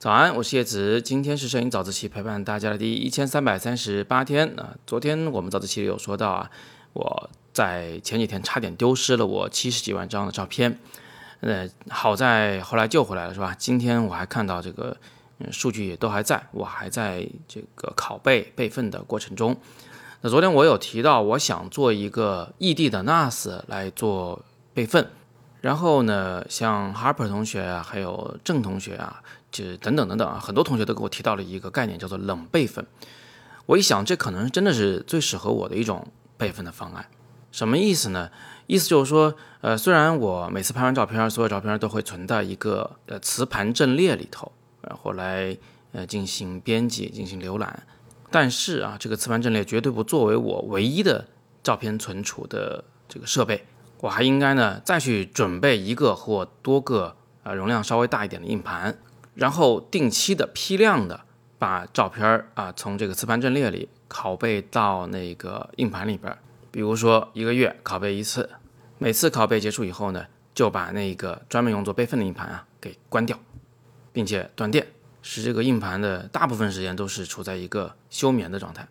早安，我是叶子，今天是摄影早自习陪伴大家的第一千三百三十八天啊。昨天我们早自习里有说到啊，我在前几天差点丢失了我七十几万张的照片，呃，好在后来救回来了，是吧？今天我还看到这个数据也都还在，我还在这个拷贝备份的过程中。那昨天我有提到，我想做一个异地的 NAS 来做备份。然后呢，像 Harper 同学啊，还有郑同学啊，就等等等等啊，很多同学都给我提到了一个概念，叫做冷备份。我一想，这可能真的是最适合我的一种备份的方案。什么意思呢？意思就是说，呃，虽然我每次拍完照片，所有照片都会存在一个呃磁盘阵列里头，然后来呃进行编辑、进行浏览，但是啊，这个磁盘阵列绝对不作为我唯一的照片存储的这个设备。我还应该呢，再去准备一个或多个啊容量稍微大一点的硬盘，然后定期的批量的把照片儿啊从这个磁盘阵列里拷贝到那个硬盘里边。比如说一个月拷贝一次，每次拷贝结束以后呢，就把那个专门用作备份的硬盘啊给关掉，并且断电，使这个硬盘的大部分时间都是处在一个休眠的状态。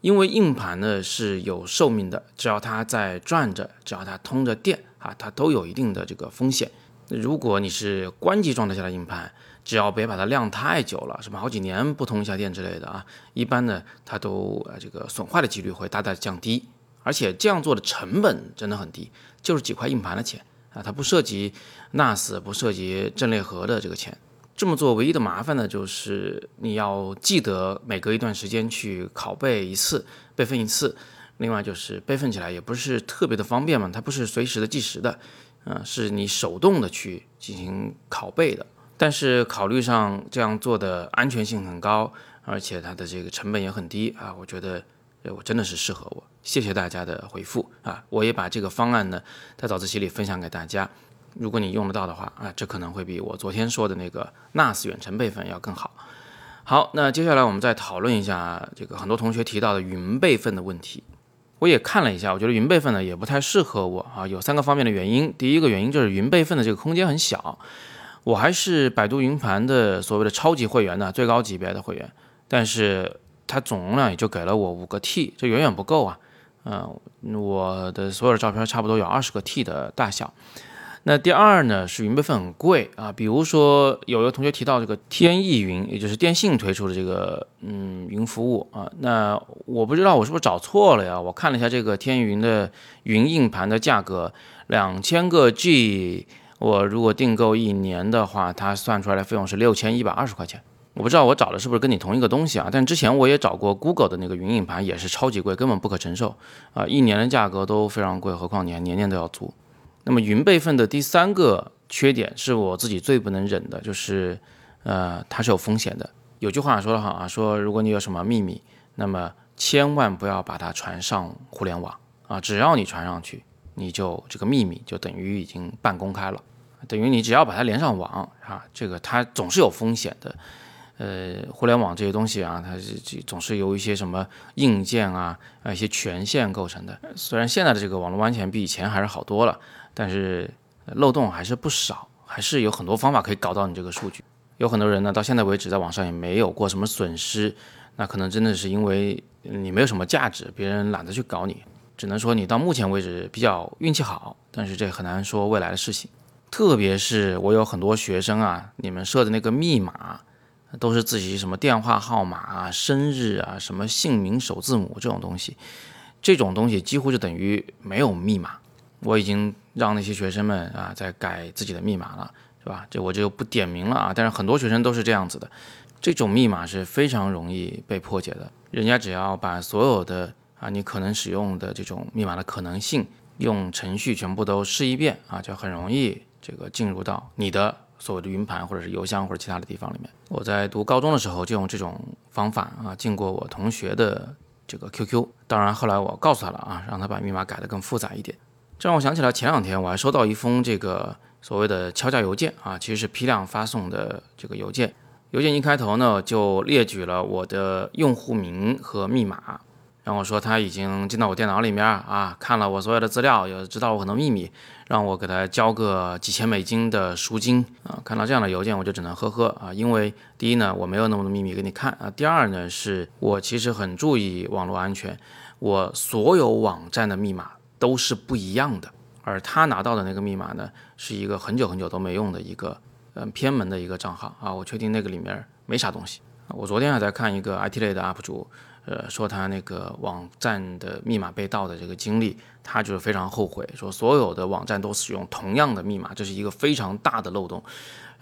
因为硬盘呢是有寿命的，只要它在转着，只要它通着电啊，它都有一定的这个风险。如果你是关机状态下的硬盘，只要别把它晾太久了，什么好几年不通一下电之类的啊，一般呢它都呃这个损坏的几率会大大降低，而且这样做的成本真的很低，就是几块硬盘的钱啊，它不涉及 NAS，不涉及阵列盒的这个钱。这么做唯一的麻烦呢，就是你要记得每隔一段时间去拷贝一次、备份一次。另外就是备份起来也不是特别的方便嘛，它不是随时的计时的，嗯，是你手动的去进行拷贝的。但是考虑上这样做的安全性很高，而且它的这个成本也很低啊，我觉得我真的是适合我。谢谢大家的回复啊，我也把这个方案呢在早自习里分享给大家。如果你用得到的话啊，这可能会比我昨天说的那个 NAS 远程备份要更好。好，那接下来我们再讨论一下这个很多同学提到的云备份的问题。我也看了一下，我觉得云备份呢也不太适合我啊，有三个方面的原因。第一个原因就是云备份的这个空间很小，我还是百度云盘的所谓的超级会员呢，最高级别的会员，但是它总容量也就给了我五个 T，这远远不够啊。嗯，我的所有的照片差不多有二十个 T 的大小。那第二呢，是云备份很贵啊。比如说，有一个同学提到这个天翼云，也就是电信推出的这个嗯云服务啊。那我不知道我是不是找错了呀？我看了一下这个天翼云的云硬盘的价格，两千个 G，我如果订购一年的话，它算出来的费用是六千一百二十块钱。我不知道我找的是不是跟你同一个东西啊？但之前我也找过 Google 的那个云硬盘，也是超级贵，根本不可承受啊！一年的价格都非常贵，何况你还年年都要租。那么云备份的第三个缺点是我自己最不能忍的，就是，呃，它是有风险的。有句话说得好啊，说如果你有什么秘密，那么千万不要把它传上互联网啊，只要你传上去，你就这个秘密就等于已经半公开了，等于你只要把它连上网啊，这个它总是有风险的。呃，互联网这些东西啊，它是总是由一些什么硬件啊，啊一些权限构成的。虽然现在的这个网络安全比以前还是好多了，但是漏洞还是不少，还是有很多方法可以搞到你这个数据。有很多人呢，到现在为止在网上也没有过什么损失，那可能真的是因为你没有什么价值，别人懒得去搞你。只能说你到目前为止比较运气好，但是这很难说未来的事情。特别是我有很多学生啊，你们设的那个密码。都是自己什么电话号码啊、生日啊、什么姓名首字母这种东西，这种东西几乎就等于没有密码。我已经让那些学生们啊在改自己的密码了，是吧？这我就不点名了啊。但是很多学生都是这样子的，这种密码是非常容易被破解的。人家只要把所有的啊你可能使用的这种密码的可能性用程序全部都试一遍啊，就很容易这个进入到你的。所谓的云盘或者是邮箱或者其他的地方里面，我在读高中的时候就用这种方法啊进过我同学的这个 QQ，当然后来我告诉他了啊，让他把密码改得更复杂一点。这让我想起来前两天我还收到一封这个所谓的敲诈邮件啊，其实是批量发送的这个邮件。邮件一开头呢就列举了我的用户名和密码，然后说他已经进到我电脑里面啊，看了我所有的资料，也知道我很多秘密，让我给他交个几千美金的赎金啊。看到这样的邮件，我就只能呵呵啊，因为第一呢，我没有那么多秘密给你看啊；第二呢，是我其实很注意网络安全，我所有网站的密码都是不一样的，而他拿到的那个密码呢，是一个很久很久都没用的一个嗯偏门的一个账号啊，我确定那个里面没啥东西。我昨天还在看一个 IT 类的 UP 主。呃，说他那个网站的密码被盗的这个经历，他就是非常后悔，说所有的网站都使用同样的密码，这是一个非常大的漏洞。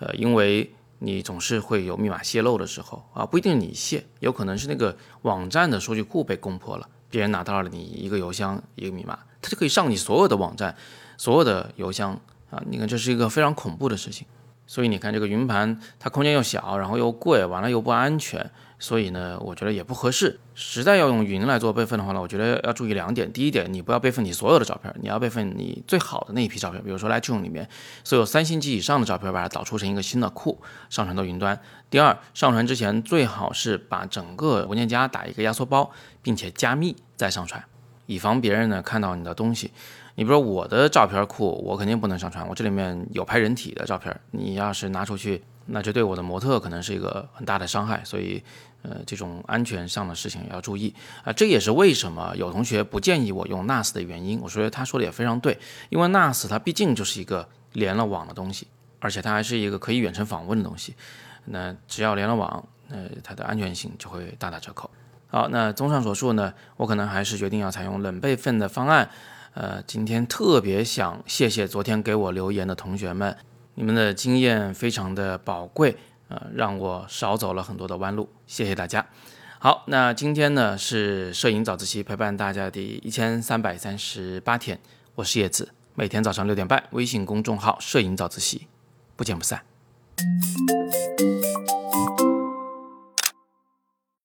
呃，因为你总是会有密码泄露的时候啊，不一定你泄，有可能是那个网站的数据库被攻破了，别人拿到了你一个邮箱一个密码，它就可以上你所有的网站、所有的邮箱啊。你看，这是一个非常恐怖的事情。所以你看，这个云盘它空间又小，然后又贵，完了又不安全。所以呢，我觉得也不合适。实在要用云来做备份的话呢，我觉得要注意两点。第一点，你不要备份你所有的照片，你要备份你最好的那一批照片。比如说 Lightroom 里面所有三星级以上的照片，把它导出成一个新的库，上传到云端。第二，上传之前最好是把整个文件夹打一个压缩包，并且加密再上传，以防别人呢看到你的东西。你比如说我的照片库，我肯定不能上传，我这里面有拍人体的照片，你要是拿出去。那就对我的模特可能是一个很大的伤害，所以，呃，这种安全上的事情要注意啊。这也是为什么有同学不建议我用 NAS 的原因。我说他说的也非常对，因为 NAS 它毕竟就是一个连了网的东西，而且它还是一个可以远程访问的东西。那只要连了网，那它的安全性就会大打折扣。好，那综上所述呢，我可能还是决定要采用冷备份的方案。呃，今天特别想谢谢昨天给我留言的同学们。你们的经验非常的宝贵，呃，让我少走了很多的弯路，谢谢大家。好，那今天呢是摄影早自习陪伴大家的第一千三百三十八天，我是叶子，每天早上六点半，微信公众号“摄影早自习”，不见不散。